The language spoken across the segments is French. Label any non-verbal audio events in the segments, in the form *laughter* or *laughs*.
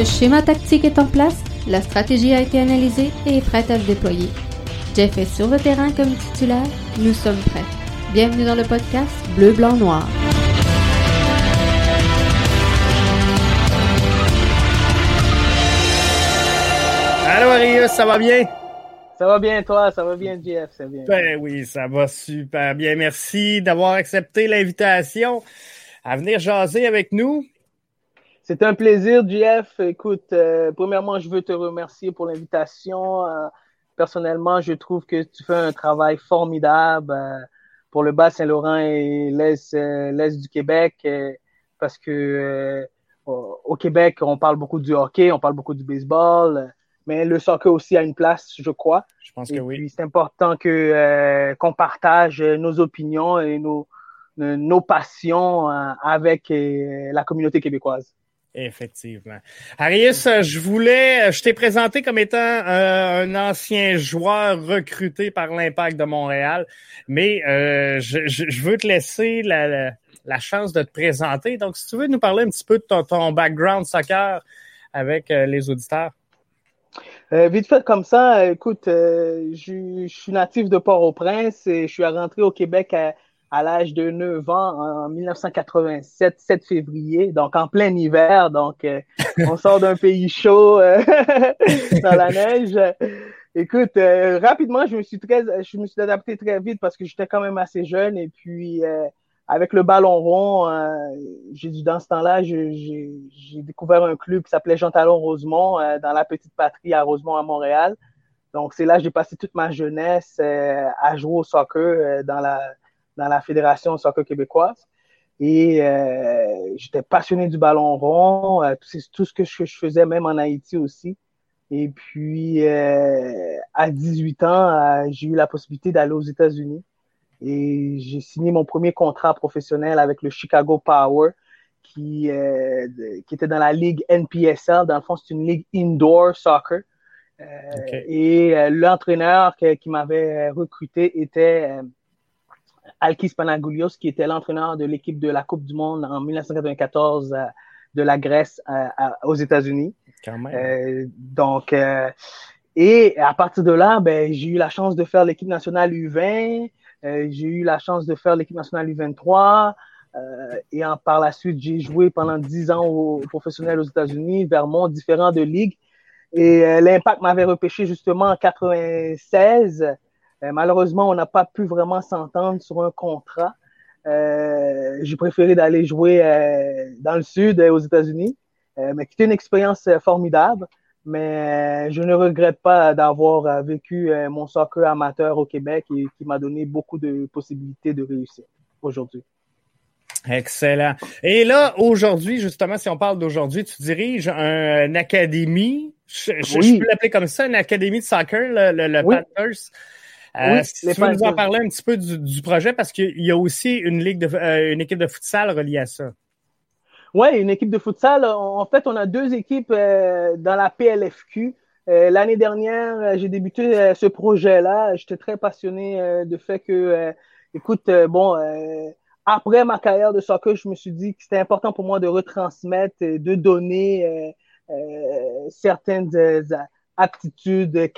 Le schéma tactique est en place, la stratégie a été analysée et est prête à se déployer. Jeff est sur le terrain comme titulaire, nous sommes prêts. Bienvenue dans le podcast Bleu, Blanc, Noir. Allô Arius, ça va bien? Ça va bien, toi? Ça va bien, Jeff? Ça bien? Ben oui, ça va super bien. Merci d'avoir accepté l'invitation à venir jaser avec nous. C'est un plaisir, Jeff. Écoute, euh, premièrement, je veux te remercier pour l'invitation. Euh, personnellement, je trouve que tu fais un travail formidable euh, pour le Bas-Saint-Laurent et l'Est, l'Est du Québec parce que au Québec, on parle beaucoup du hockey, on parle beaucoup du baseball mais le soccer aussi a une place, je crois. Je pense que oui. C'est important que qu'on partage nos opinions et nos nos passions avec la communauté québécoise. Effectivement. Arius, je voulais, je t'ai présenté comme étant un ancien joueur recruté par l'Impact de Montréal, mais je, je, veux te laisser la, chance de te présenter. Donc, si tu veux nous parler un petit peu de ton, background soccer avec les auditeurs. Euh, vite fait comme ça, écoute, euh, je, suis natif de Port-au-Prince et je suis rentré au Québec à, l'âge de 9 ans en 1987, 7 février, donc en plein hiver. Donc, euh, on sort d'un pays chaud *laughs* dans la neige. Écoute, rapidement, je me suis très, je me suis adapté très vite parce que j'étais quand même assez jeune et puis avec le ballon rond, euh, j'ai dans ce temps-là, j'ai découvert un club qui s'appelait Jean Talon Rosemont euh, dans la petite patrie à Rosemont à Montréal. Donc c'est là que j'ai passé toute ma jeunesse euh, à jouer au soccer dans la dans la fédération soccer québécoise. Et j'étais passionné du ballon rond, c'est tout ce que je, je, faisais même en Haïti aussi. Et puis à 18 ans, j'ai eu la possibilité d'aller aux États-Unis. Et j'ai signé mon premier contrat professionnel avec le Chicago Power, qui, euh, qui était dans la ligue NPSL. Dans le fond, c'est une ligue indoor soccer. Euh, Et euh, l'entraîneur qui m'avait recruté était euh, Alkis Panagoulios, qui était l'entraîneur de l'équipe de la Coupe du Monde en 1994 de la Grèce aux États-Unis. donc, et à partir de là, ben, j'ai eu la chance de faire l'équipe nationale U20. Euh, j'ai eu la chance de faire l'équipe nationale U23. Euh, et en, par la suite, j'ai joué pendant dix ans au, professionnel aux États-Unis, Vermont, différents de ligues. Et euh, l'Impact m'avait repêché justement en 96. Malheureusement, on n'a pas pu vraiment s'entendre sur un contrat. j'ai préféré d'aller jouer dans le sud, aux États-Unis, mais c'était une expérience formidable mais euh, je ne regrette pas d'avoir euh, vécu euh, mon soccer amateur au Québec et qui m'a donné beaucoup de possibilités de réussir aujourd'hui. Excellent. Et là, aujourd'hui, justement, si on parle d'aujourd'hui, tu diriges une académie, je, peux l'appeler comme ça, une académie de soccer, le, Panthers. Si tu veux nous en parler un petit peu du, projet, parce qu'il y a aussi une ligue de, une équipe de futsal reliée à ça. Oui, une équipe de futsal. En fait, on a deux équipes euh, dans la PLFQ. Euh, l'année dernière, euh, j'ai débuté ce projet-là. J'étais très passionné de fait que, écoute, bon, après ma carrière de soccer, je me suis dit que c'était important pour moi de retransmettre, de donner certaines aptitudes,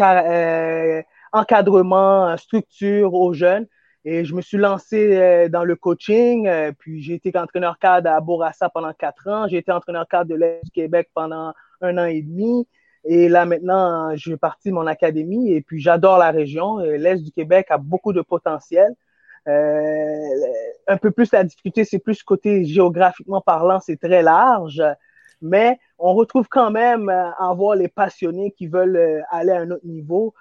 encadrement, structure aux jeunes. Et je me suis lancé euh, dans le coaching. Euh, puis j'ai été entraîneur cadre à Bourassa pendant quatre ans. J'ai été entraîneur cadre de l'Est du Québec pendant un an et demi. Et là maintenant, je suis parti de mon académie et puis j'adore la région. Euh, L'Est du Québec a beaucoup de potentiel. Euh, un peu plus la difficulté, c'est plus côté géographiquement parlant, c'est très large. Mais on retrouve quand même à voir les passionnés qui veulent aller à un autre niveau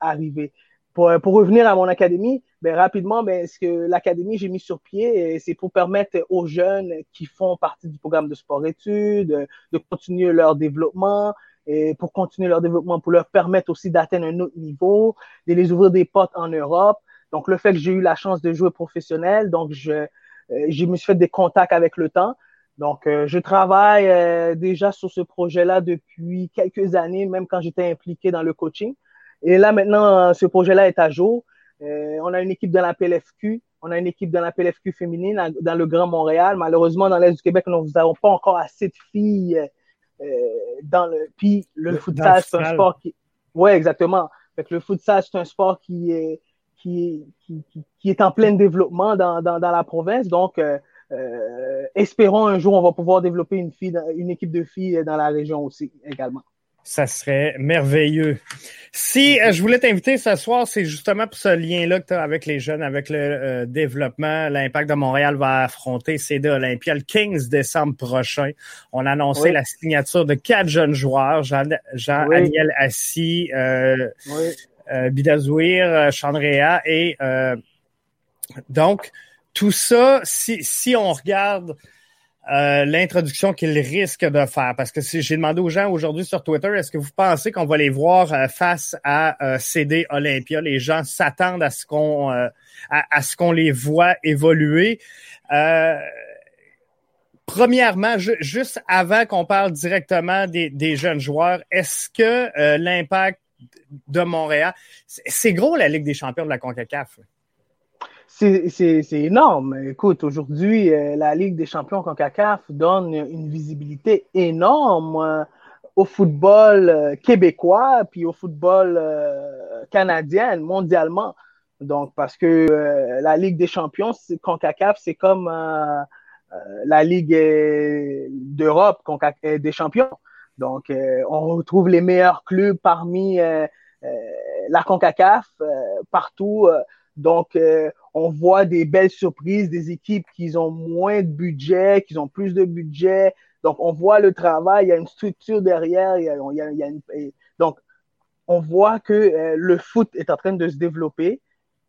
arriver. Pour, pour revenir à mon académie, ben, rapidement, ben, ce que l'académie j'ai mis sur pied, c'est pour permettre aux jeunes qui font partie du programme de sport-études de continuer leur développement et pour continuer leur développement, pour leur permettre aussi d'atteindre un autre niveau, de les ouvrir des portes en Europe. Donc, le fait que j'ai eu la chance de jouer professionnel, donc je, euh, je me suis fait des contacts avec le temps. Donc, euh, je travaille euh, déjà sur ce projet-là depuis quelques années, même quand j'étais impliqué dans le coaching. Et là, maintenant, ce projet-là est à jour. Euh, on a une équipe dans la PLFQ, on a une équipe dans la PLFQ féminine dans le Grand Montréal. Malheureusement, dans l'Est du Québec, nous n'avons pas encore assez de filles dans le puis le, futsal c'est un sport qui ouais exactement fait le futsal c'est un sport qui est qui, qui, qui, est en plein développement dans, dans, dans la province donc espérons un jour on va pouvoir développer une fille une équipe de filles dans la région aussi également ça serait merveilleux. Si euh, je voulais t'inviter ce soir, c'est justement pour ce lien-là que tu as avec les jeunes, avec le euh, développement. L'Impact de Montréal va affronter CD Olympia le 15 décembre prochain. On a annoncé la signature de quatre jeunes joueurs, Jean-Aniel Assis, euh, euh Bidazouir, Chandrea et donc tout ça, si, on regarde euh, l'introduction qu'il risque de faire. Parce que si j'ai demandé aux gens aujourd'hui sur Twitter, est-ce que vous pensez qu'on va les voir euh, face à euh, CD Olympia? Les gens s'attendent à ce qu'on à, ce qu'on les voit évoluer. premièrement, juste avant qu'on parle directement des jeunes joueurs, est-ce que l'impact de Montréal, c'est gros la Ligue des champions de la CONCACAF? C'est énorme. Écoute, aujourd'hui, euh, la Ligue des champions CONCACAF donne une visibilité énorme euh, au football euh, québécois, puis au football canadien, mondialement. Donc, parce que la Ligue des champions, CONCACAF, c'est comme la Ligue d'Europe des champions. Donc, on retrouve les meilleurs clubs parmi la CONCACAF partout. Donc, on voit des belles surprises, des équipes qui ont moins de budget, qui ont plus de budget. Donc, on voit le travail, il y a une structure derrière. Donc, on voit que euh, le foot est en train de se développer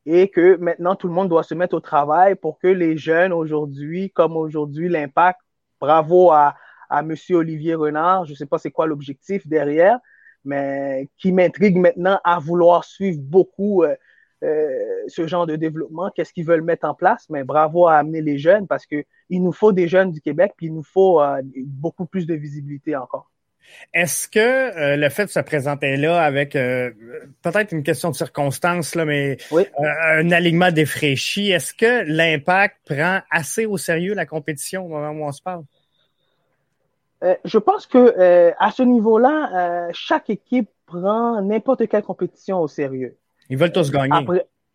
et que maintenant, tout le monde doit se mettre au travail pour que les jeunes aujourd'hui, comme aujourd'hui, l'impact, bravo à, à Monsieur Olivier Renard, je ne sais pas c'est quoi l'objectif derrière, mais qui m'intrigue maintenant à vouloir suivre beaucoup euh, ce genre de développement, qu'est-ce qu'ils veulent mettre en place? Mais bravo à amener les jeunes parce que il nous faut des jeunes du Québec, puis il nous faut euh, beaucoup plus de visibilité encore. Est-ce que euh, le fait de se présenter là avec peut-être une question de circonstance, là, mais un alignement défraîchi, est-ce que l'impact prend assez au sérieux la compétition au moment où on se parle? je pense que à ce niveau-là, chaque équipe prend n'importe quelle compétition au sérieux. Ils veulent tous gagner.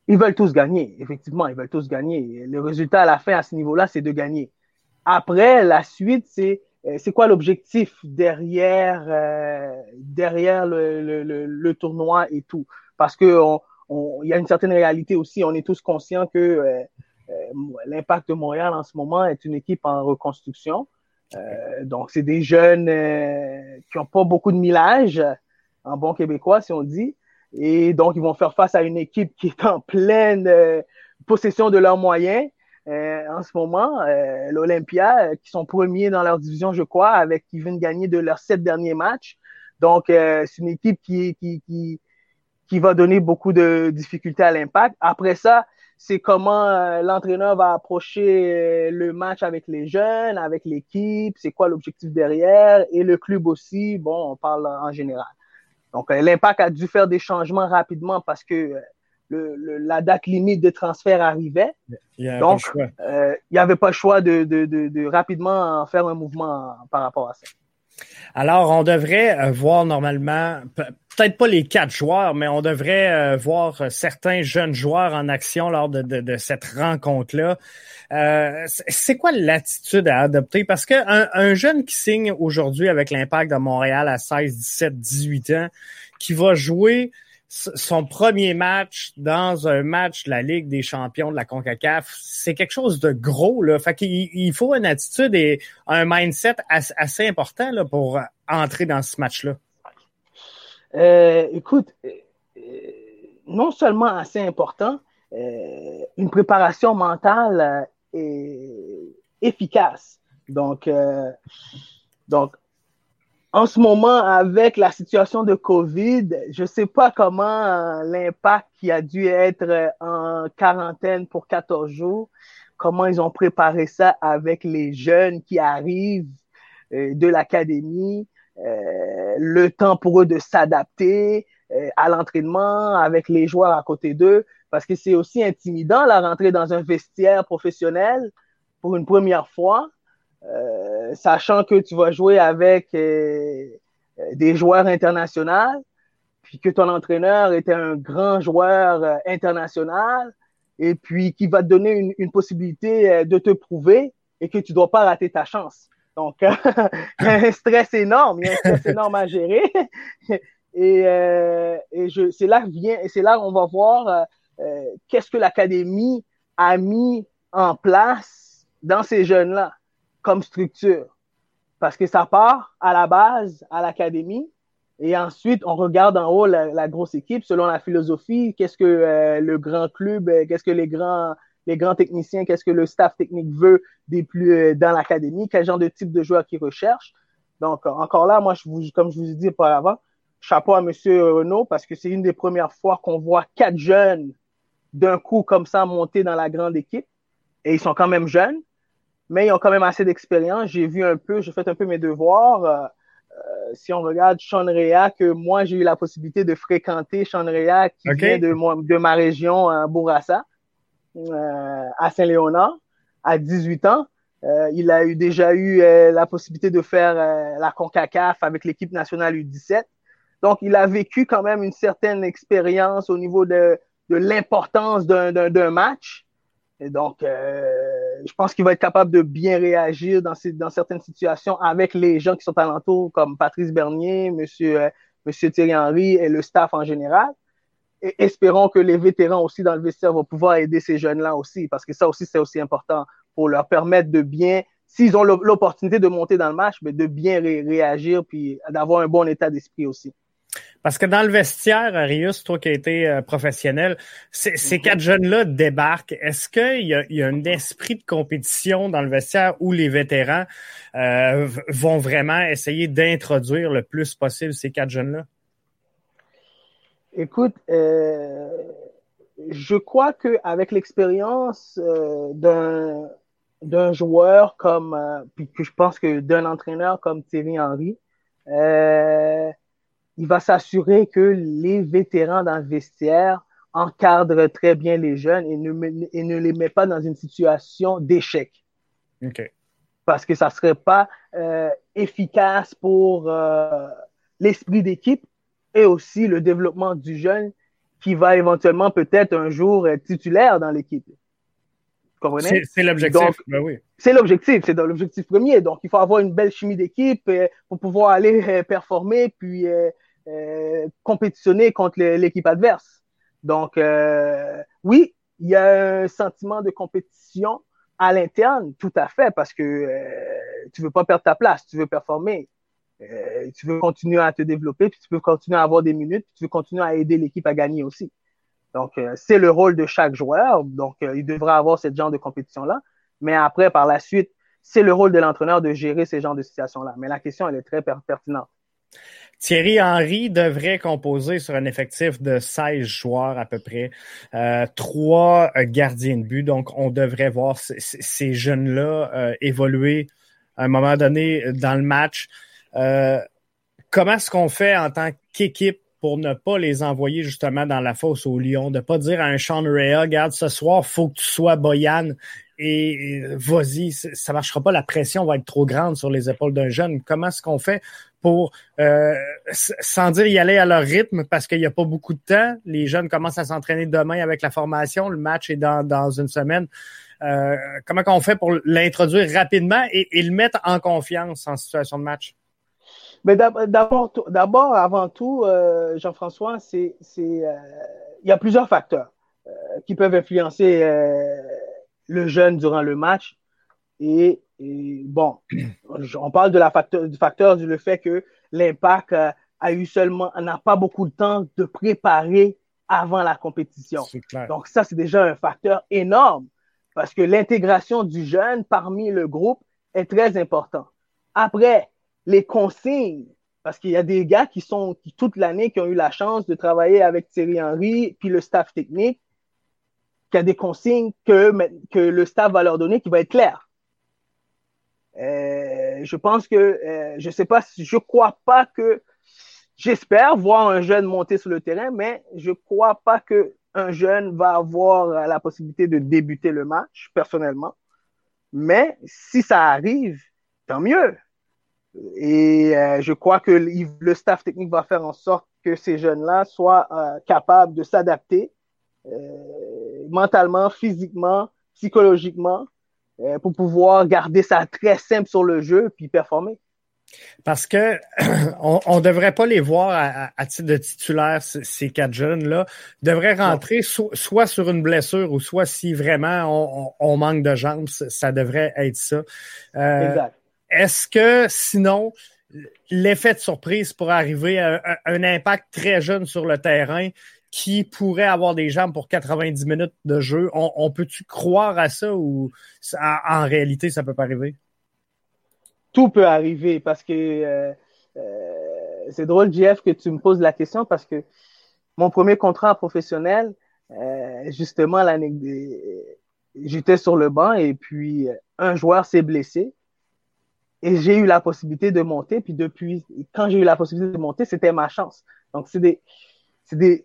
ils veulent tous gagner, effectivement, ils veulent tous gagner. Le résultat à la fin, à ce niveau-là, c'est de gagner. Après, la suite, c'est euh, c'est quoi l'objectif derrière euh, derrière le, le, le, tournoi et tout? Parce que il y a une certaine réalité aussi. On est tous conscients que euh, l'impact de Montréal en ce moment est une équipe en reconstruction. donc, c'est des jeunes qui ont pas beaucoup de millage, en bon québécois, si on dit. Et donc, ils vont faire face à une équipe qui est en pleine euh, possession de leurs moyens euh, en ce moment. Euh, L'Olympia, euh, qui sont premiers dans leur division, je crois, avec qui viennent gagner de leurs sept derniers matchs. Donc, c'est une équipe qui, qui, qui, qui va donner beaucoup de difficultés à l'impact. Après ça, c'est comment l'entraîneur va approcher le match avec les jeunes, avec l'équipe, c'est quoi l'objectif derrière, et le club aussi, bon, on parle en général. Donc, euh, l'impact a dû faire des changements rapidement parce que euh, le, la date limite de transfert arrivait. Il Donc, euh, il n'y avait pas le choix de, de, de, de, rapidement faire un mouvement par rapport à ça. Alors, on devrait voir normalement, peut-être pas les quatre joueurs, mais on devrait voir certains jeunes joueurs en action lors de, cette rencontre-là. Euh, c'est quoi l'attitude à adopter? Parce qu'un un jeune qui signe aujourd'hui avec l'Impact de Montréal à 16, 17, 18 ans, qui va jouer son premier match dans un match de la Ligue des champions de la CONCACAF, c'est quelque chose de gros. Là. Fait qu'il il faut une attitude et un mindset assez, important là, pour entrer dans ce match-là. Euh, écoute, euh, non seulement assez important, une préparation mentale efficace. Donc, euh, donc, en ce moment, avec la situation de COVID, je ne sais pas comment euh, l'impact qui a dû être en quarantaine pour 14 jours, comment ils ont préparé ça avec les jeunes qui arrivent euh, de l'académie, le temps pour eux de s'adapter à l'entraînement avec les joueurs à côté d'eux parce que c'est aussi intimidant la rentrer dans un vestiaire professionnel pour une première fois. Euh, sachant que tu vas jouer avec des joueurs internationaux, puis que ton entraîneur était un grand joueur international, et puis qui va te donner une, une possibilité de te prouver et que tu dois pas rater ta chance. Donc, *laughs* un stress énorme, un stress énorme à gérer. *laughs* et, euh, et c'est là vient, c'est là on va voir euh, euh, qu'est-ce que l'académie a mis en place dans ces jeunes-là comme structure. Parce que ça part à la base, à l'académie, et ensuite on regarde en haut la, la grosse équipe selon la philosophie, qu'est-ce que euh, le grand club, qu'est-ce que les grands les grands techniciens, qu'est-ce que le staff technique veut des plus euh, dans l'académie, quel genre de type de joueur qu'ils recherchent? Donc, encore là, moi, je vous, comme je vous ai dit auparavant, chapeau à Monsieur Renault parce que c'est une des premières fois qu'on voit quatre jeunes d'un coup comme ça monter dans la grande équipe. Et ils sont quand même jeunes, mais ils ont quand même assez d'expérience. J'ai vu un peu, j'ai fait un peu mes devoirs. Euh, euh, si on regarde Sean Rea, que moi, j'ai eu la possibilité de fréquenter Sean Rea qui vient de, de ma région, Bourassa. Euh, à Saint-Léonard à 18 ans. Euh, il a eu, déjà eu euh, la possibilité de faire la CONCACAF avec l'équipe nationale U17. Donc, il a vécu quand même une certaine expérience au niveau de, de l'importance d'un match. Et donc, je pense qu'il va être capable de bien réagir dans, certaines situations avec les gens qui sont alentour, comme Patrice Bernier, Monsieur, Monsieur Thierry Henry et le staff en général espérons que les vétérans aussi dans le vestiaire vont pouvoir aider ces jeunes-là aussi, parce que ça aussi, c'est aussi important pour leur permettre de bien, s'ils ont l'opportunité de monter dans le match, de bien réagir puis d'avoir un bon état d'esprit aussi. Parce que dans le vestiaire, Arius, toi qui as été euh, professionnel, ces mm-hmm. quatre jeunes-là débarquent. Est-ce qu'il y, y, a un esprit de compétition dans le vestiaire où les vétérans euh, vont vraiment essayer d'introduire le plus possible ces quatre jeunes-là? Écoute, euh, je crois qu'avec l'expérience euh, d'un d'un joueur comme, euh, puis que je pense que d'un entraîneur comme Thierry Henry, euh, il va s'assurer que les vétérans dans le vestiaire encadrent très bien les jeunes et ne, et ne les met pas dans une situation d'échec. Okay. Parce que ça serait pas euh, efficace pour euh, l'esprit d'équipe et aussi le développement du jeune qui va éventuellement peut-être un jour être titulaire dans l'équipe. C'est l'objectif. Ben oui. C'est l'objectif, c'est l'objectif premier. Donc, il faut avoir une belle chimie d'équipe euh, pour pouvoir aller performer puis compétitionner contre l'équipe adverse. Donc, euh, oui, il y a un sentiment de compétition à l'interne, tout à fait, parce que euh, tu veux pas perdre ta place, tu veux performer. Euh, tu veux continuer à te développer, puis tu veux continuer à avoir des minutes, puis tu veux continuer à aider l'équipe à gagner aussi. Donc, euh, c'est le rôle de chaque joueur. Donc, euh, il devra avoir ce genre de compétition-là. Mais après, par la suite, c'est le rôle de l'entraîneur de gérer ces genres de situations-là. Mais la question, elle est très pertinente. Thierry Henry devrait composer sur un effectif de 16 joueurs à peu près, euh, trois gardiens de but. Donc, on devrait voir ces jeunes-là évoluer à un moment donné dans le match. Euh, comment est-ce qu'on fait en tant qu'équipe pour ne pas les envoyer justement dans la fosse au lion, de pas dire à un Sean Rea, regarde, ce soir, faut que tu sois Boyan et vas-y, ça marchera pas, la pression va être trop grande sur les épaules d'un jeune. Comment est-ce qu'on fait pour, euh, sans dire y aller à leur rythme, parce qu'il n'y a pas beaucoup de temps, les jeunes commencent à s'entraîner demain avec la formation, le match est dans, dans une semaine. Euh, comment qu'on fait pour l'introduire rapidement et, et le mettre en confiance en situation de match? Mais d'abord, d'abord, avant tout, euh, Jean-François, c'est, c'est, euh, il y a plusieurs facteurs euh, qui peuvent influencer euh, le jeune durant le match. Et, et, bon, on parle de la facteur, du facteur du fait que l'impact a eu seulement, n'a pas beaucoup de temps de préparer avant la compétition. Donc ça, c'est déjà un facteur énorme parce que l'intégration du jeune parmi le groupe est très important. Après, les consignes, parce qu'il y a des gars qui sont qui, toute l'année qui ont eu la chance de travailler avec Thierry Henry puis le staff technique, qui a des consignes que, que le staff va leur donner qui va être clair. Euh, je pense que euh, je sais pas si je crois pas que j'espère voir un jeune monter sur le terrain, mais je crois pas que un jeune va avoir la possibilité de débuter le match personnellement. Mais si ça arrive, tant mieux. Et je crois que le staff technique va faire en sorte que ces jeunes-là soient capables de s'adapter mentalement, physiquement, psychologiquement, pour pouvoir garder ça très simple sur le jeu puis performer. Parce que *clears throat* on ne devrait pas les voir à, titre de titulaire, ces quatre jeunes-là. devraient rentrer soit sur une blessure ou soit si vraiment on, manque de jambes, ça devrait être ça. Euh, est-ce que sinon, l'effet de surprise pourrait arriver à, un impact très jeune sur le terrain qui pourrait avoir des jambes pour 90 minutes de jeu? On, peut-tu croire à ça ou en réalité, ça peut pas arriver? tout peut arriver parce que euh, euh, c'est drôle, Jeff, que tu me poses la question parce que mon premier contrat professionnel, euh, justement, j'étais sur le banc et puis un joueur s'est blessé et j'ai eu la possibilité de monter. Puis depuis, quand j'ai eu la possibilité de monter, c'était ma chance. Donc, c'est des, c'est des,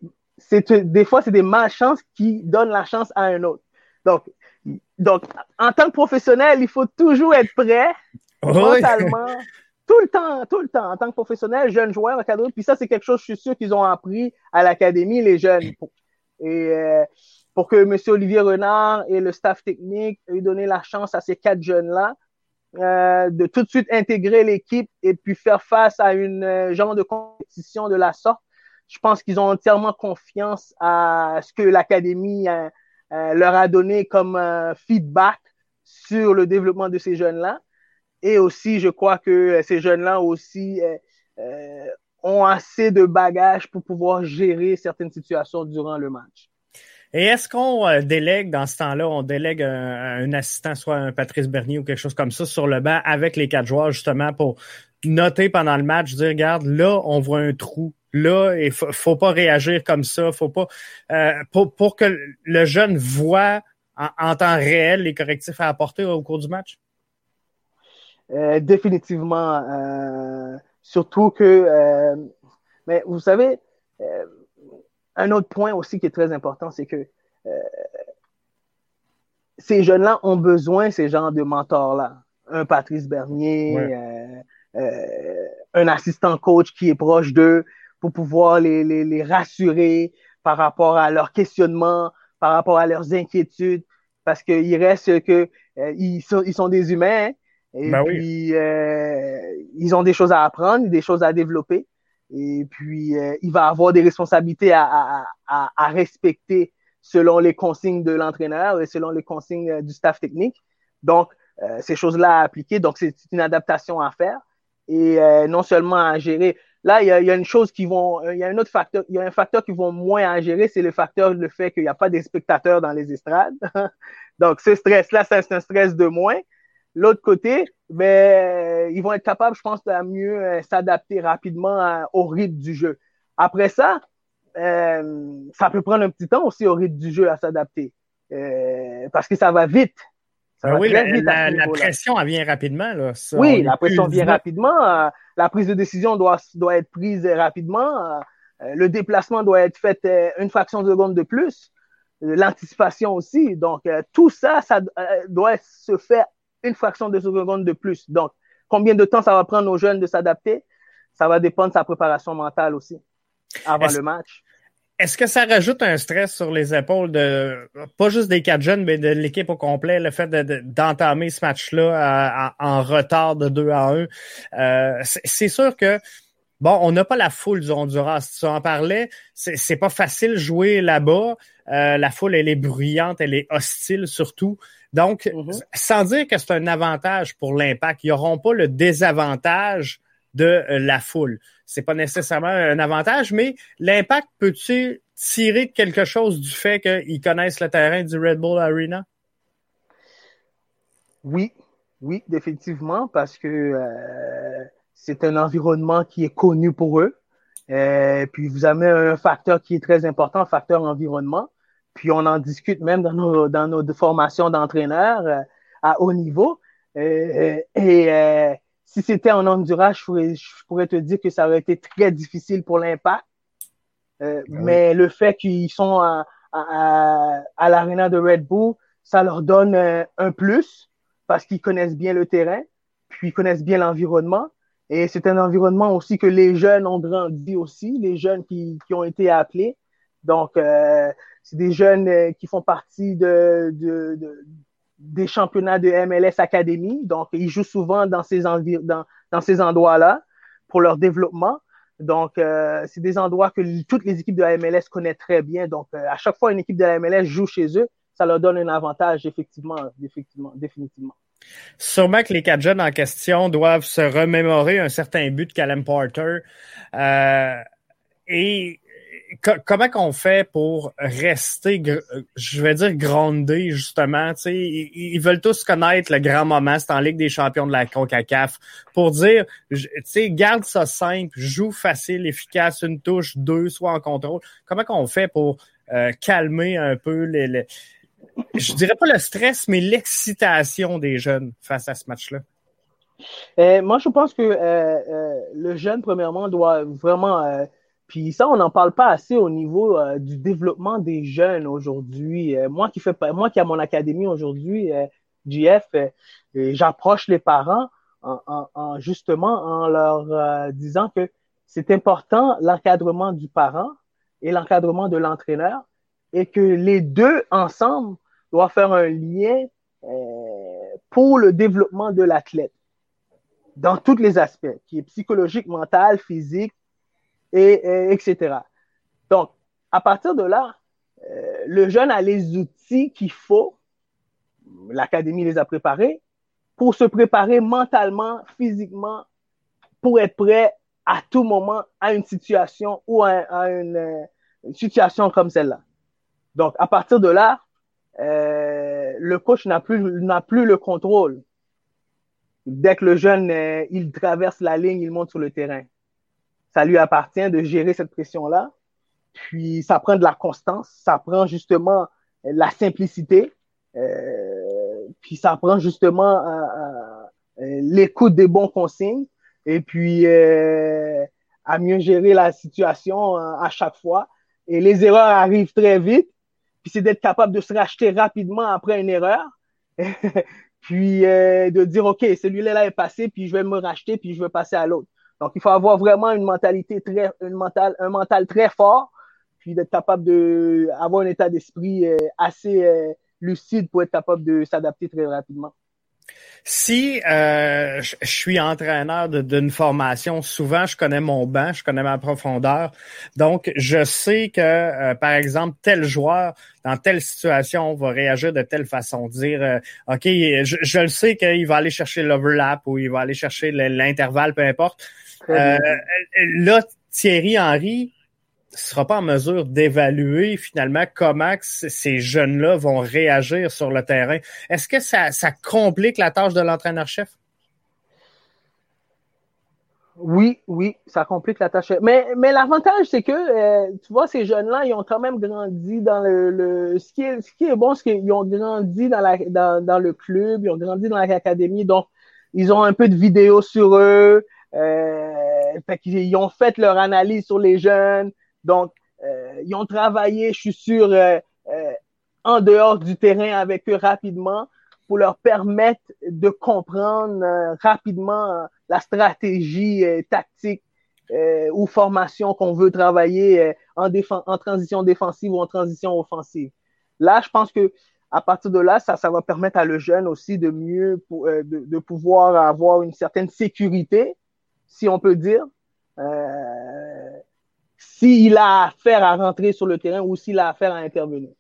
des fois, c'est des malchances qui donnent la chance à un autre. Donc, donc, en tant que professionnel, il faut toujours être prêt Totalement. *laughs* tout le temps, tout le temps, en tant que professionnel, jeune joueur, encadré. Puis ça, c'est quelque chose, je suis sûr qu'ils ont appris à l'académie, les jeunes. Et euh, pour que M. Olivier Renard et le staff technique aient donné la chance à ces quatre jeunes-là euh, de tout de suite intégrer l'équipe et puis faire face à une euh, genre de compétition de la sorte. Je pense qu'ils ont entièrement confiance à ce que l'académie euh, leur a donné comme feedback sur le développement de ces jeunes-là. Et aussi, je crois que euh, ces jeunes-là aussi euh, euh, ont assez de bagages pour pouvoir gérer certaines situations durant le match. Et est-ce qu'on délègue dans ce temps-là, on délègue un, assistant, soit un Patrice Bernier ou quelque chose comme ça, sur le banc avec les quatre joueurs, justement, pour noter pendant le match, dire, regarde, là, on voit un trou. Là, il faut, faut pas réagir comme ça. Faut pas pour, pour que le jeune voit en temps réel les correctifs à apporter au cours du match? Euh, définitivement. Euh, surtout que, euh, mais vous savez, un autre point aussi qui est très important, c'est que ces jeunes-là ont besoin, ces genres de mentors-là. Un Patrice Bernier, un assistant coach qui est proche d'eux pour pouvoir les, les, les, rassurer par rapport à leurs questionnements, par rapport à leurs inquiétudes, parce qu'il reste que ils, sont, ils sont des humains, et ben puis, euh, ils ont des choses à apprendre, des choses à développer. Et puis, euh, il va avoir des responsabilités à, à, à, à, respecter selon les consignes de l'entraîneur et selon les consignes euh, du staff technique. Donc, euh, ces choses-là à appliquer. Donc, c'est une adaptation à faire. Et non seulement à gérer. Là, il y a, y a, une chose qui vont, il y a un autre facteur, il y a un facteur qui vont moins à gérer, c'est le facteur, le fait qu'il n'y a pas des spectateurs dans les estrades. *laughs* Donc, ce stress-là, c'est un stress de moins. L'autre côté, ben, ils vont être capables, je pense, de mieux euh, s'adapter rapidement euh, au rythme du jeu. Après ça, euh, ça peut prendre un petit temps aussi au rythme du jeu à s'adapter. parce que ça va vite. Ça ben oui, la, pression, elle vient rapidement. Là. oui, la pression vient rapidement. La prise de décision doit, doit être prise rapidement. le déplacement doit être fait une fraction de seconde de plus. L'anticipation aussi. Donc, tout ça, ça doit se faire une fraction de seconde de plus. Donc, combien de temps ça va prendre aux jeunes de s'adapter? Ça va dépendre de sa préparation mentale aussi avant le match. Est-ce que ça rajoute un stress sur les épaules de pas juste des quatre jeunes, mais de l'équipe au complet, le fait d'entamer ce match-là en retard de 2 à 1? Euh, c'est sûr que bon, on n'a pas la foule du Honduras. Tu en parlais, c'est pas facile jouer là-bas. Euh, la foule, elle est bruyante, elle est hostile surtout. Donc, mm-hmm. sans dire que c'est un avantage pour l'impact, ils n'auront pas le désavantage de euh, la foule. C'est pas nécessairement un avantage, mais l'impact peut-il tirer quelque chose du fait qu'ils connaissent le terrain du Red Bull Arena? Oui, oui, définitivement, parce que euh, c'est un environnement qui est connu pour eux. Euh, puis vous avez un facteur qui est très important, facteur environnement. Puis on en discute même dans nos, dans nos formations d'entraîneurs à haut niveau. Et si c'était en Honduras, je pourrais, je pourrais te dire que ça aurait été très difficile pour l'impact. Ben mais le fait qu'ils sont à, à, à l'aréna de Red Bull, ça leur donne un plus parce qu'ils connaissent bien le terrain. puis ils connaissent bien l'environnement. Et c'est un environnement aussi que les jeunes ont grandi aussi, les jeunes qui, qui ont été appelés. Donc, euh, c'est des jeunes euh, qui font partie de, de, de, des championnats de MLS Academy. Donc, ils jouent souvent dans ces, endroits-là pour leur développement. Donc, euh, c'est des endroits que toutes les équipes de la MLS connaissent très bien. Donc, euh, à chaque fois une équipe de la MLS joue chez eux, ça leur donne un avantage, effectivement, effectivement, définitivement. Sûrement que les quatre jeunes en question doivent se remémorer un certain but de Callum Porter. Euh, et comment qu'on fait pour rester, je vais dire, grondé, justement? Ils, ils veulent tous connaître le grand moment, c'est en Ligue des champions de la CONCACAF, pour dire, tu garde ça simple, joue facile, efficace, une touche, deux, soit en contrôle. Comment qu'on fait pour euh, calmer un peu les, je dirais pas le stress, mais l'excitation des jeunes face à ce match-là? Euh, moi, je pense que euh, le jeune, premièrement, doit vraiment puis ça, on n'en parle pas assez au niveau euh, du développement des jeunes aujourd'hui. Euh, moi qui fais moi qui à mon académie aujourd'hui, euh, JF, j'approche les parents en, en, justement en leur disant que c'est important l'encadrement du parent et l'encadrement de l'entraîneur et que les deux ensemble doivent faire un lien pour le développement de l'athlète dans tous les aspects, qui est psychologique, mental, physique, et, etc. Donc, à partir de là, euh, le jeune a les outils qu'il faut, l'académie les a préparés, pour se préparer mentalement, physiquement, pour être prêt à tout moment à une situation ou à, une, situation comme celle-là. Donc, à partir de là, euh, le coach n'a plus, n'a plus le contrôle. Dès que le jeune, euh, il traverse la ligne, il monte sur le terrain ça lui appartient de gérer cette pression-là. Puis ça prend de la constance, ça prend justement la simplicité, euh, puis ça prend justement euh, euh, l'écoute des bons consignes et puis à mieux gérer la situation à chaque fois. Et les erreurs arrivent très vite, puis c'est d'être capable de se racheter rapidement après une erreur. *laughs* puis de dire ok celui-là est passé puis je vais me racheter puis je vais passer à l'autre donc, il faut avoir vraiment une mentalité très, une mentale, un mental très fort, puis d'être capable de avoir un état d'esprit euh, assez euh, lucide pour être capable de s'adapter très rapidement. Si euh, je suis entraîneur d'une formation, souvent je connais mon banc, je connais ma profondeur. Donc, je sais que, par exemple, tel joueur, dans telle situation, va réagir de telle façon. Dire, OK, je, je, le sais qu'il va aller chercher l'overlap ou il va aller chercher l'intervalle, peu importe. Euh, là, Thierry Henry sera pas en mesure d'évaluer finalement comment ces jeunes-là vont réagir sur le terrain. Est-ce que ça, complique la tâche de l'entraîneur-chef? Oui, oui, ça complique la tâche. Mais, mais l'avantage, c'est que, euh, tu vois, ces jeunes-là, ils ont quand même grandi dans le... ce, qui est, ce qui est bon, c'est qu'ils ont grandi dans, la, dans, dans le club, ils ont grandi dans l'académie, donc ils ont un peu de vidéos sur eux, fait qu'ils ont fait leur analyse sur les jeunes. Donc, euh, ils ont travaillé, je suis sûr, euh, euh, en dehors du terrain avec eux rapidement pour leur permettre de comprendre euh, rapidement la stratégie tactique ou formation qu'on veut travailler en, en transition défensive ou en transition offensive. Là, je pense que à partir de là, ça, ça va permettre à le jeune aussi de mieux, de, de pouvoir avoir une certaine sécurité si on peut dire, euh, s'il a affaire à rentrer sur le terrain ou s'il a affaire à intervenir.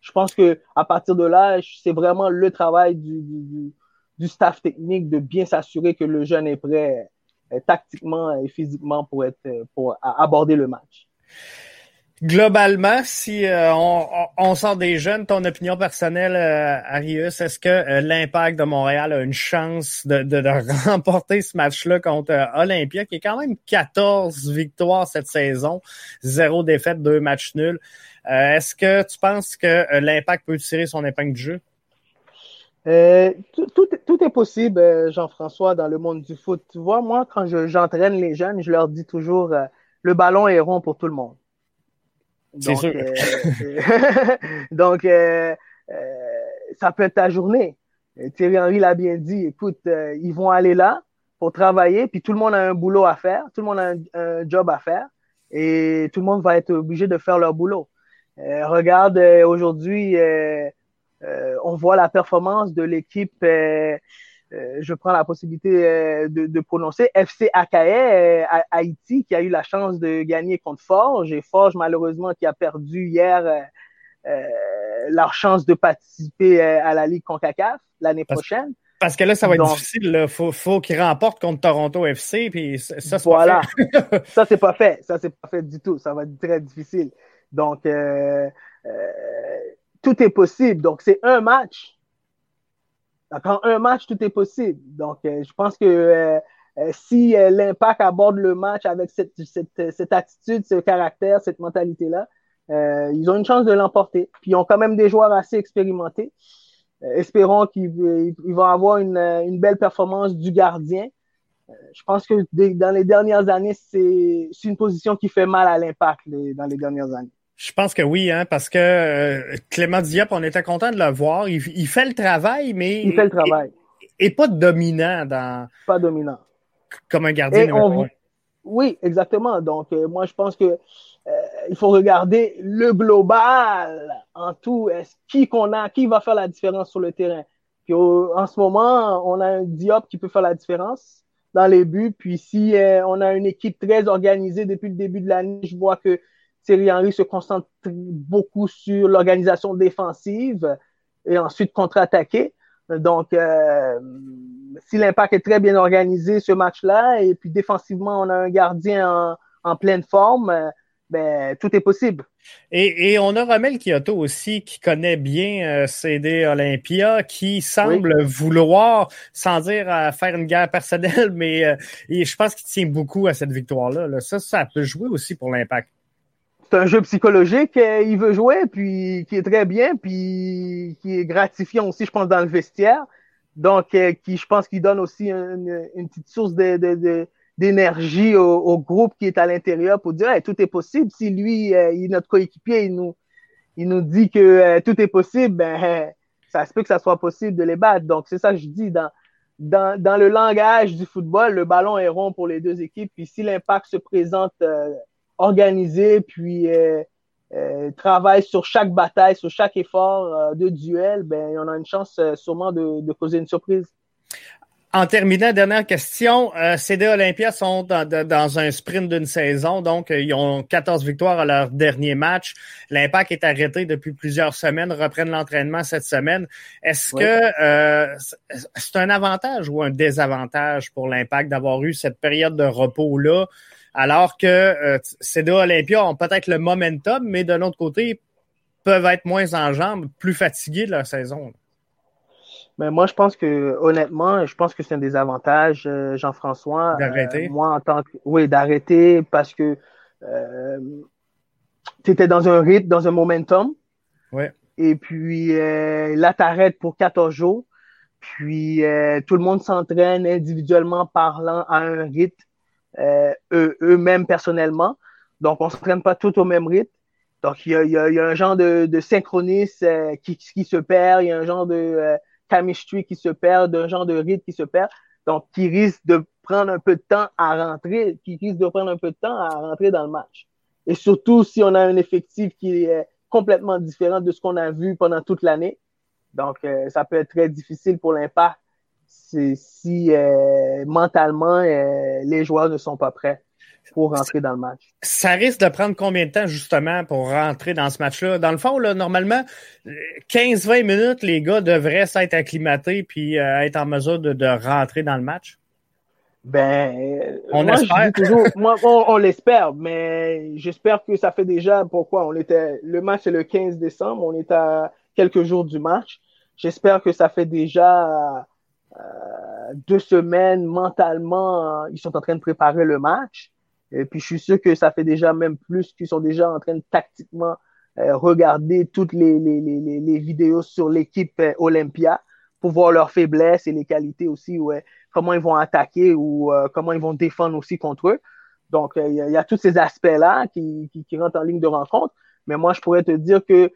Je pense que à partir de là, c'est vraiment le travail du, du, du, staff technique de bien s'assurer que le jeune est prêt euh, tactiquement et physiquement pour être pour aborder le match. Globalement, si euh, on, sort des jeunes, ton opinion personnelle, euh, Arius, est-ce que euh, l'impact de Montréal a une chance de, *laughs* remporter ce match-là contre Olympia, qui est quand même 14 victoires cette saison, zéro défaite, deux matchs nuls. est-ce que tu penses que l'impact peut tirer son épingle du jeu? Tout, est possible, Jean-François, dans le monde du foot. Tu vois, moi, quand j'entraîne les jeunes, je leur dis toujours, le ballon est rond pour tout le monde. Donc, sûr. Euh, *laughs* donc euh, euh, ça peut être ta journée. Thierry Henry l'a bien dit, écoute, euh, ils vont aller là pour travailler, puis tout le monde a un boulot à faire, tout le monde a un, job à faire, et tout le monde va être obligé de faire leur boulot. Euh, regarde, euh, aujourd'hui, on voit la performance de l'équipe, je prends la possibilité de, de, prononcer, FC Akae Haïti, qui a eu la chance de gagner contre Forge, et Forge, malheureusement, qui a perdu hier leur chance de participer à la Ligue CONCACAF l'année prochaine. Parce que là, ça va être difficile. Il faut, faut qu'ils remportent contre Toronto FC. Puis ça, c'est voilà. pas fait. ça, c'est pas fait. Ça, c'est pas fait du tout. Ça va être très difficile. Donc, euh, euh, tout est possible. Donc, c'est un match. Quand un match, tout est possible. Donc, euh, je pense que si l'impact aborde le match avec cette, cette, cette attitude, ce caractère, cette mentalité-là, ils ont une chance de l'emporter. Puis, ils ont quand même des joueurs assez expérimentés. Euh, espérons qu'il va avoir une, une, belle performance du gardien. Euh, je pense que dans les dernières années, c'est une position qui fait mal à l'impact dans les dernières années. Je pense que oui, hein, parce que euh, Clément Diop, on était content de le voir. Il, fait le travail, mais il fait le travail. Et, pas dominant dans. Pas dominant. Comme un gardien. oui, exactement. Donc moi, je pense que euh, il faut regarder le global en tout. Est-ce qui qu'on a, qui va faire la différence sur le terrain? Puis en ce moment, on a un Diop qui peut faire la différence dans les buts. Puis si euh, on a une équipe très organisée depuis le début de l'année, je vois que Thierry Henry se concentre beaucoup sur l'organisation défensive et ensuite contre-attaquer. Donc, euh, si l'impact est très bien organisé ce match-là, et puis défensivement, on a un gardien en, en pleine forme, ben, tout est possible. Et, on a Romel Kyoto aussi qui connaît bien euh, CD Olympia, qui semble vouloir, sans dire faire une guerre personnelle, *laughs* mais euh, je pense qu'il tient beaucoup à cette victoire-là. Ça, ça peut jouer aussi pour l'impact. C'est un jeu psychologique, euh, il veut jouer, puis qui est très bien, puis qui est gratifiant aussi, je pense, dans le vestiaire. Donc, qui, je pense qu'il donne aussi une, petite source d'énergie au, groupe qui est à l'intérieur pour dire tout est possible. Si lui, euh, notre coéquipier, il nous, dit que euh, tout est possible, ben ça se peut que ça soit possible de les battre. Donc c'est ça que je dis dans, dans, le langage du football, le ballon est rond pour les deux équipes. Puis si l'impact se présente euh, organisé, puis travaille sur chaque bataille, sur chaque effort de duel, ben on a une chance sûrement de, de causer une surprise. En terminant, dernière question. Euh, CD Olympia sont dans, un sprint d'une saison, donc euh, ils ont 14 victoires à leur dernier match. L'impact est arrêté depuis plusieurs semaines, reprennent l'entraînement cette semaine. Est-ce que euh, c'est un avantage ou un désavantage pour l'impact d'avoir eu cette période de repos-là, alors que euh, CD Olympia ont peut-être le momentum, mais de l'autre côté, peuvent être moins en jambes, plus fatigués de leur saison? Mais moi, je pense que, honnêtement, je pense que c'est un désavantage, euh, Jean-François. D'arrêter. Euh, moi, en tant que. Oui, d'arrêter parce que euh, tu étais dans un rythme, dans un momentum. Ouais. Et puis là, tu arrêtes pour 14 jours. Puis tout le monde s'entraîne individuellement parlant à un rythme, eux-mêmes personnellement. Donc, on ne s'entraîne pas tout au même rythme. Donc, il y a, y, a, y a, un genre de, de synchronisme qui, qui se perd, il y a un genre de chemistry qui se perd, d'un genre de rythme qui se perd, donc qui risque de prendre un peu de temps à rentrer, qui risque de prendre un peu de temps à rentrer dans le match. Et surtout si on a un effectif qui est complètement différent de ce qu'on a vu pendant toute l'année. Donc, euh, ça peut être très difficile pour l'impact si euh, mentalement euh, les joueurs ne sont pas prêts pour rentrer dans le match. Ça risque de prendre combien de temps justement pour rentrer dans ce match-là? Dans le fond, là, normalement, 15-20 minutes, les gars devraient s'être acclimatés puis euh, être en mesure de, de, rentrer dans le match. Ben, on moi, espère. toujours, moi, on, l'espère, mais j'espère que ça fait déjà pourquoi? On était. Le match c'est le 15 décembre, on est à quelques jours du match. J'espère que ça fait déjà deux semaines mentalement, ils sont en train de préparer le match. Et puis, je suis sûr que ça fait déjà même plus qu'ils sont déjà en train de tactiquement euh, regarder toutes les, les, les, les vidéos sur l'équipe euh, Olympia pour voir leurs faiblesses et les qualités aussi, ouais, comment ils vont attaquer ou euh, comment ils vont défendre aussi contre eux. Donc, il y, y, a tous ces aspects-là qui, qui, qui, rentrent en ligne de rencontre. Mais moi, je pourrais te dire que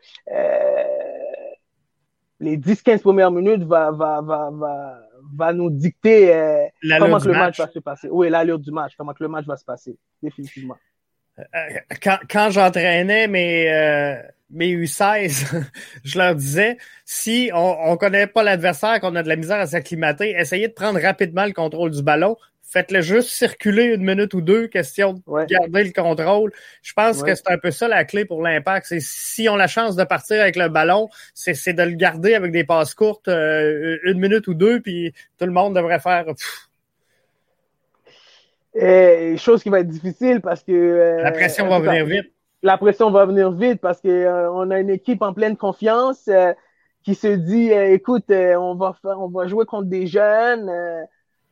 les 10-15 premières minutes va, va, va, va, va nous dicter euh, comment le match. va se passer. Oui, l'allure du match, comment que le match va se passer, définitivement. Euh, quand, quand j'entraînais mes, euh, mes U16, *laughs* je leur disais, si on ne connaît pas l'adversaire, qu'on a de la misère à s'acclimater, essayez de prendre rapidement le contrôle du ballon. Faites-le juste circuler une minute ou deux, question de garder le contrôle. Je pense que c'est un peu ça la clé pour l'impact. C'est si on a la chance de partir avec le ballon, c'est de le garder avec des passes courtes euh, une minute ou deux, puis tout le monde devrait faire. Et, chose qui va être difficile parce que. Euh, la pression va venir vite. La pression va venir vite parce que euh, on a une équipe en pleine confiance qui se dit écoute, on va faire, on va jouer contre des jeunes.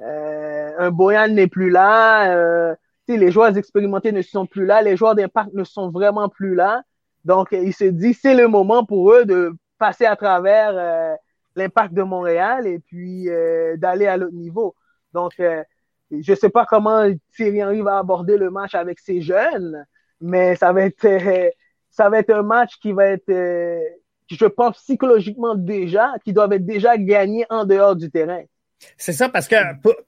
Euh, un Boyan n'est plus là. Euh, les joueurs expérimentés ne sont plus là. Les joueurs d'impact ne sont vraiment plus là. Donc, il se dit, c'est le moment pour eux de passer à travers euh, l'impact de Montréal et puis euh, d'aller à l'autre niveau. Donc, je sais pas comment Thierry Henry va aborder le match avec ces jeunes, mais ça va être, ça va être un match qui va être, je pense psychologiquement déjà, qui doivent être déjà gagné en dehors du terrain. C'est ça, parce que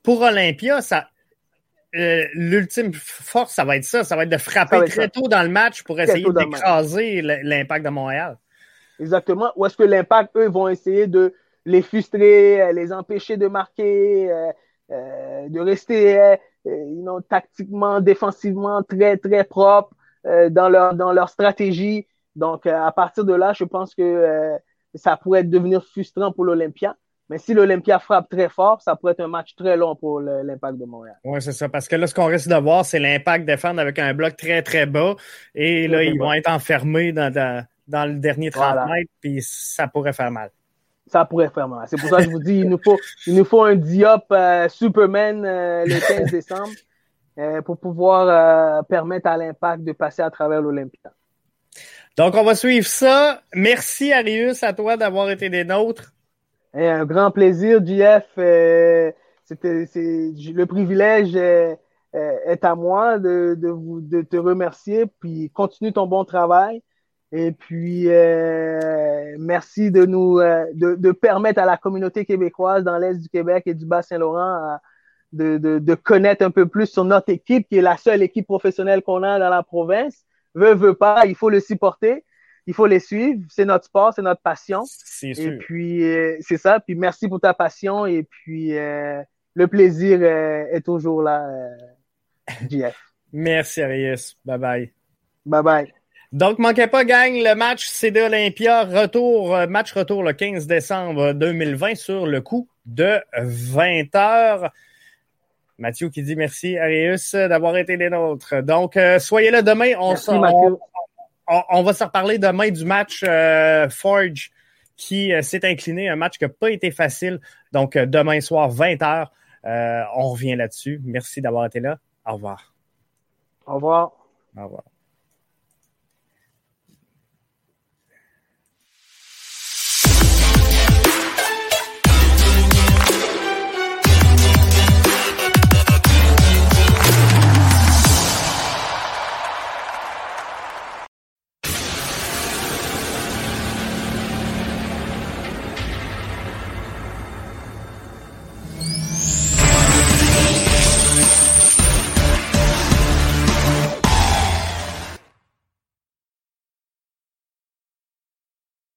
pour, Olympia, ça, euh, l'ultime force, ça va être ça. Ça va être de frapper très tôt dans le match pour essayer d'écraser l'impact de Montréal. Exactement. Ou est-ce que l'impact, eux, vont essayer de les frustrer, euh, les empêcher de marquer, euh, de rester tactiquement, défensivement très, très propre dans, leur, dans leur stratégie. Donc, à partir de là, je pense que ça pourrait devenir frustrant pour l'Olympia. Mais si l'Olympia frappe très fort, ça pourrait être un match très long pour l'impact de Montréal. Oui, c'est ça. Parce que là, ce qu'on risque de voir, c'est l'impact défendre avec un bloc très, très bas. Et là, ils vont être enfermés dans, dans, le dernier 30 mètres, puis ça pourrait faire mal. Ça pourrait faire mal. C'est pour ça que je vous dis, il nous faut, il nous faut un Diop euh, Superman euh, le 15 décembre euh, pour pouvoir permettre à l'impact de passer à travers l'Olympia. Donc, on va suivre ça. Merci, Arius, à toi d'avoir été des nôtres un grand plaisir, JF. Euh, c'était, le privilège euh, euh, est à moi de, de, vous, de te remercier, puis continue ton bon travail. Et puis, merci de nous de, de, permettre à la communauté québécoise dans l'Est du Québec et du Bas-Saint-Laurent de, de, de, connaître un peu plus sur notre équipe, qui est la seule équipe professionnelle qu'on a dans la province. Veut, veut pas, il faut le supporter il faut les suivre. C'est notre sport, c'est notre passion. C'est sûr. Et puis, euh, c'est ça. Puis, merci pour ta passion. Et puis, euh, le plaisir euh, est toujours là, JF. *laughs* Merci, Arius. Bye bye. Bye bye. Donc, manquez pas, gang, le match CD Olympia, retour, match retour le 15 décembre 2020 sur le coup de 20 heures. Mathieu qui dit merci, Arius, d'avoir été des nôtres. Donc, soyez là demain. On, merci, On, va se reparler demain du match euh, Forge qui euh, s'est incliné, un match qui n'a pas été facile. Donc, euh, demain soir, 20h, on revient là-dessus. Merci d'avoir été là. Au revoir. Au revoir. Au revoir.